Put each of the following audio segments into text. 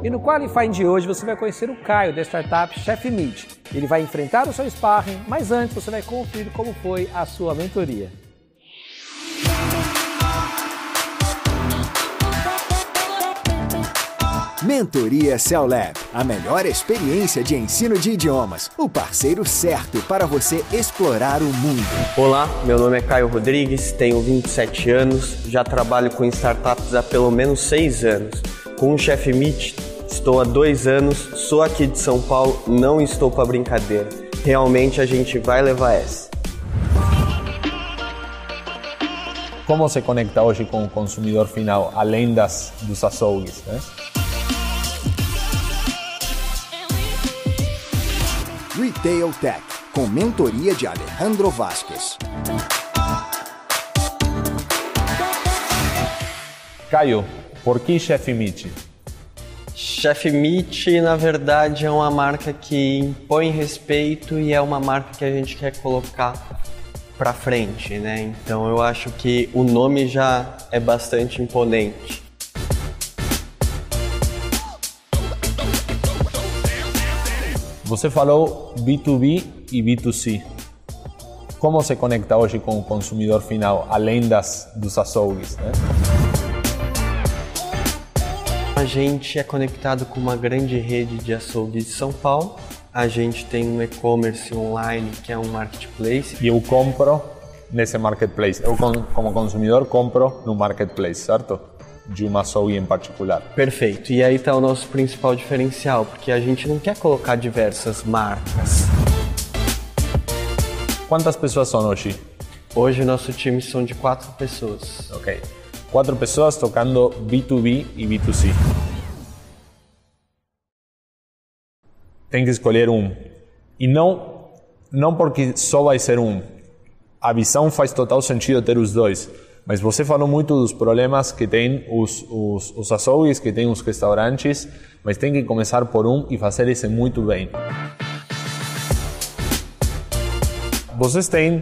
E no Qualifying de hoje você vai conhecer o Caio da startup Chef Meat. Ele vai enfrentar o seu sparring, mas antes você vai conferir como foi a sua mentoria. Mentoria CELAB, a melhor experiência de ensino de idiomas, o parceiro certo para você explorar o mundo. Olá, meu nome é Caio Rodrigues, tenho 27 anos, já trabalho com startups há pelo menos 6 anos. Com o Chef Meet, estou há dois anos, sou aqui de São Paulo, não estou para brincadeira. Realmente a gente vai levar essa. Como se conecta hoje com o consumidor final, além das, dos açougues? Né? Retail Tech, com mentoria de Alejandro Vasquez. Caio, por que Chef Meat? Chef Meat, na verdade, é uma marca que impõe respeito e é uma marca que a gente quer colocar para frente, né? Então eu acho que o nome já é bastante imponente. Você falou B2B e B2C. Como se conecta hoje com o consumidor final, além das, dos açougues? Né? A gente é conectado com uma grande rede de açougues de São Paulo. A gente tem um e-commerce online que é um marketplace. E eu compro nesse marketplace. Eu, como consumidor, compro no marketplace, certo? de uma açougue em particular. Perfeito. E aí está o nosso principal diferencial, porque a gente não quer colocar diversas marcas. Quantas pessoas são hoje? Hoje nosso time são de quatro pessoas. Ok. Quatro pessoas tocando B2B e B2C. Tem que escolher um. E não, não porque só vai ser um. A visão faz total sentido ter os dois mas você falou muito dos problemas que tem os, os, os açougues, que tem os restaurantes, mas tem que começar por um e fazer esse muito bem. Vocês têm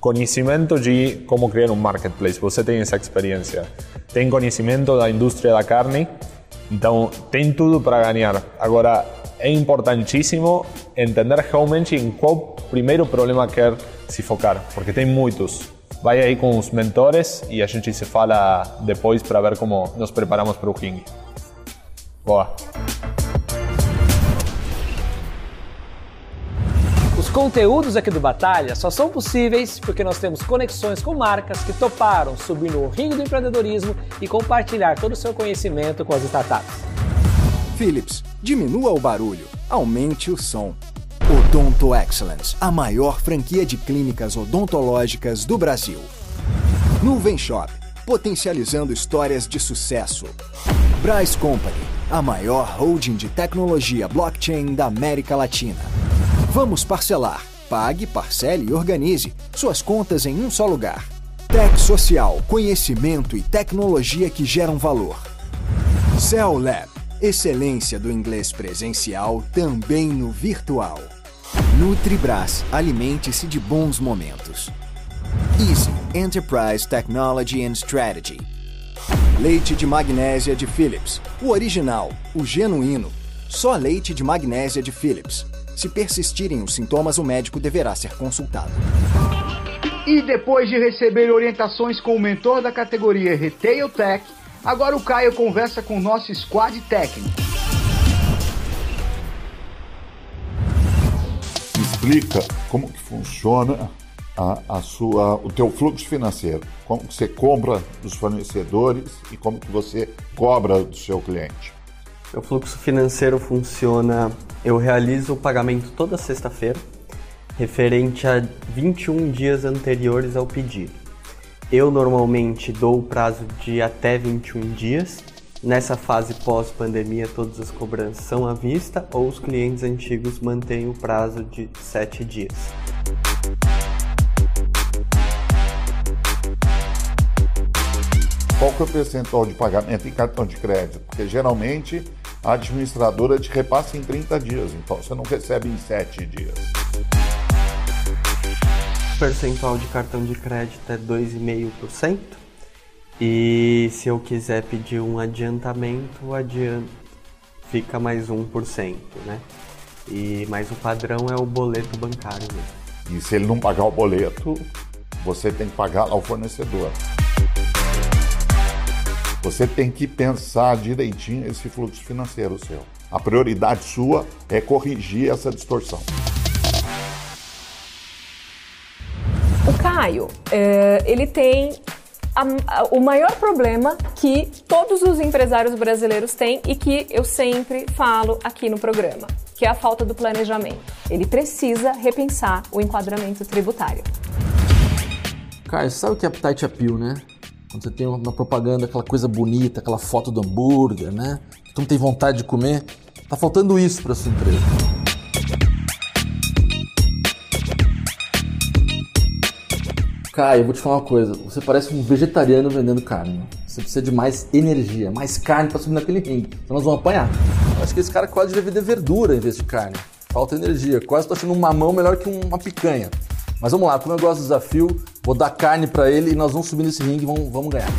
conhecimento de como criar um marketplace, você tem essa experiência. Tem conhecimento da indústria da carne, então tem tudo para ganhar. Agora, é importantíssimo entender realmente em qual primeiro problema quer se focar, porque tem muitos. Vai aí com os mentores e a gente se fala depois para ver como nos preparamos para o King. Boa! Os conteúdos aqui do Batalha só são possíveis porque nós temos conexões com marcas que toparam subir no ringue do empreendedorismo e compartilhar todo o seu conhecimento com as startups. Philips, diminua o barulho, aumente o som. Odonto Excellence, a maior franquia de clínicas odontológicas do Brasil. Nuvem Shop, potencializando histórias de sucesso. Bryce Company, a maior holding de tecnologia blockchain da América Latina. Vamos parcelar. Pague, parcele e organize suas contas em um só lugar. Tech Social, conhecimento e tecnologia que geram valor. Cell Lab, excelência do inglês presencial também no virtual. Nutribras, alimente-se de bons momentos. Easy Enterprise Technology and Strategy. Leite de magnésia de Philips, o original, o genuíno. Só leite de magnésia de Philips. Se persistirem os sintomas, o médico deverá ser consultado. E depois de receber orientações com o mentor da categoria Retail Tech, agora o Caio conversa com o nosso squad técnico. explica como que funciona a, a, sua, o teu fluxo financeiro, como que você compra dos fornecedores e como que você cobra do seu cliente. O fluxo financeiro funciona, eu realizo o pagamento toda sexta-feira, referente a 21 dias anteriores ao pedido. Eu normalmente dou o prazo de até 21 dias Nessa fase pós-pandemia, todas as cobranças são à vista ou os clientes antigos mantêm o prazo de 7 dias. Qual que é o percentual de pagamento em cartão de crédito? Porque geralmente a administradora te repassa em 30 dias, então você não recebe em 7 dias. O percentual de cartão de crédito é 2,5%. E se eu quiser pedir um adiantamento, o adianto fica mais 1%, né? E, mas o padrão é o boleto bancário mesmo. E se ele não pagar o boleto, você tem que pagar ao fornecedor. Você tem que pensar direitinho esse fluxo financeiro seu. A prioridade sua é corrigir essa distorção. O Caio, é, ele tem a, a, o maior problema que todos os empresários brasileiros têm e que eu sempre falo aqui no programa, que é a falta do planejamento. Ele precisa repensar o enquadramento tributário. Caio, sabe o que é appetite appeal, né? Quando você tem uma propaganda, aquela coisa bonita, aquela foto do hambúrguer, né? Não tem vontade de comer. Tá faltando isso para sua empresa. Caio, eu vou te falar uma coisa. Você parece um vegetariano vendendo carne. Você precisa de mais energia, mais carne para subir naquele ringue. Então nós vamos apanhar. Eu acho que esse cara quase deve vender verdura em vez de carne. Falta energia. Quase tô achando um mamão melhor que uma picanha. Mas vamos lá, como eu gosto do desafio, vou dar carne para ele e nós vamos subir nesse ringue e vamos, vamos ganhar.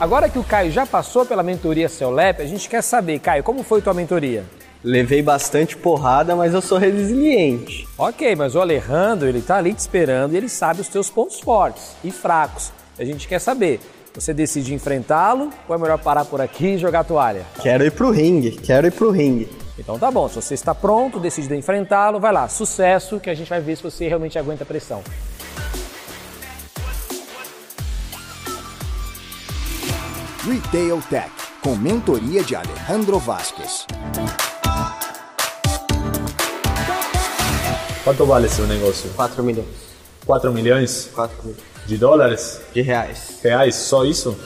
Agora que o Caio já passou pela mentoria Ceolep, a gente quer saber, Caio, como foi tua mentoria? Levei bastante porrada, mas eu sou resiliente. Ok, mas o Alejandro, ele tá ali te esperando e ele sabe os teus pontos fortes e fracos. A gente quer saber, você decide enfrentá-lo ou é melhor parar por aqui e jogar a toalha? Quero ir pro ringue, quero ir pro ringue. Então tá bom, se você está pronto, decide enfrentá-lo, vai lá, sucesso, que a gente vai ver se você realmente aguenta a pressão. Retail Tech, com mentoria de Alejandro Vasquez. Quanto vale esse negócio? 4 milhões. 4 milhões 4 milhões. de dólares? De reais. Reais? Só isso?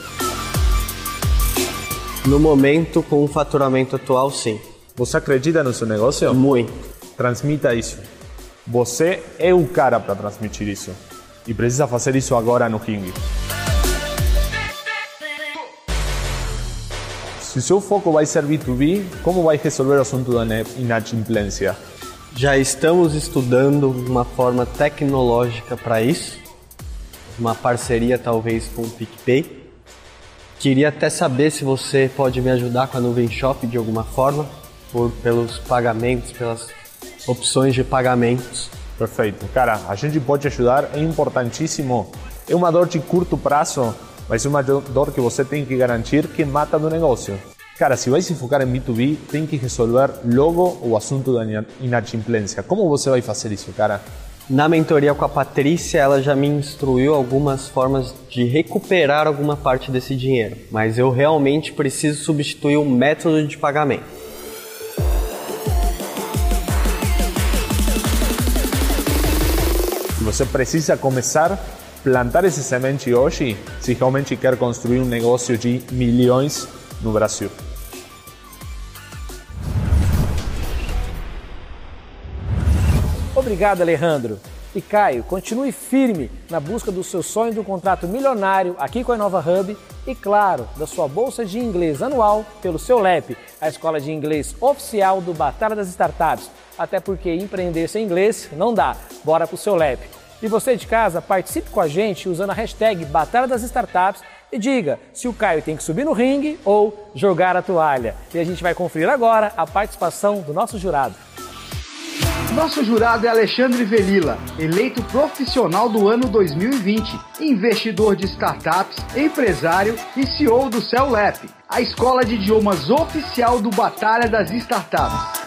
No momento, com o faturamento atual, sim. Você acredita no seu negócio? Muito. Transmita isso. Você é o cara para transmitir isso. E precisa fazer isso agora no ringue. Se seu foco vai ser B2B, como vai resolver o assunto da inadimplência? Já estamos estudando uma forma tecnológica para isso, uma parceria talvez com o PicPay. Queria até saber se você pode me ajudar com a Nuvem Shop de alguma forma, por, pelos pagamentos, pelas opções de pagamentos. Perfeito. Cara, a gente pode ajudar, é importantíssimo. É uma dor de curto prazo, mas é uma dor que você tem que garantir que mata do negócio. Cara, se vai se focar em B2B, tem que resolver logo o assunto da inadimplência. Como você vai fazer isso, cara? Na mentoria com a Patrícia, ela já me instruiu algumas formas de recuperar alguma parte desse dinheiro, mas eu realmente preciso substituir o método de pagamento. Você precisa começar plantar esse semente hoje se realmente quer construir um negócio de milhões no Brasil. Obrigado, Alejandro. E Caio, continue firme na busca do seu sonho do contrato milionário aqui com a Nova Hub e, claro, da sua bolsa de inglês anual pelo seu LEP, a escola de inglês oficial do Batalha das Startups. Até porque empreender sem inglês não dá. Bora pro seu LEP. E você de casa, participe com a gente usando a hashtag Batalha das Startups e diga se o Caio tem que subir no ringue ou jogar a toalha. E a gente vai conferir agora a participação do nosso jurado. Nosso jurado é Alexandre Velila, eleito profissional do ano 2020, investidor de startups, empresário e CEO do CELEP, a escola de idiomas oficial do Batalha das Startups.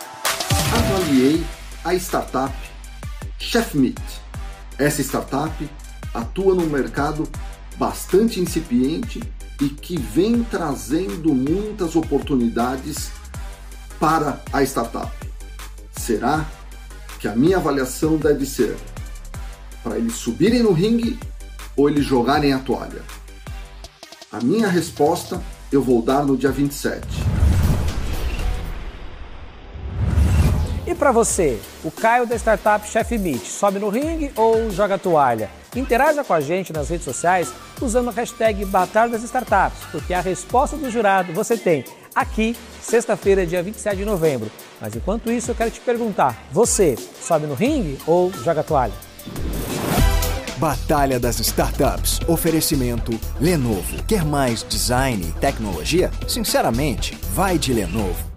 Avaliei a startup ChefMeat. Essa startup atua num mercado bastante incipiente e que vem trazendo muitas oportunidades para a startup. Será que a minha avaliação deve ser para eles subirem no ringue ou eles jogarem a toalha? A minha resposta eu vou dar no dia 27. Para você, o Caio da startup Chef Meet sobe no ringue ou joga toalha? Interaja com a gente nas redes sociais usando a hashtag Batalha das Startups, porque a resposta do jurado você tem aqui, sexta-feira, dia 27 de novembro. Mas enquanto isso, eu quero te perguntar: você sobe no ringue ou joga toalha? Batalha das Startups. Oferecimento Lenovo. Quer mais design e tecnologia? Sinceramente, vai de Lenovo.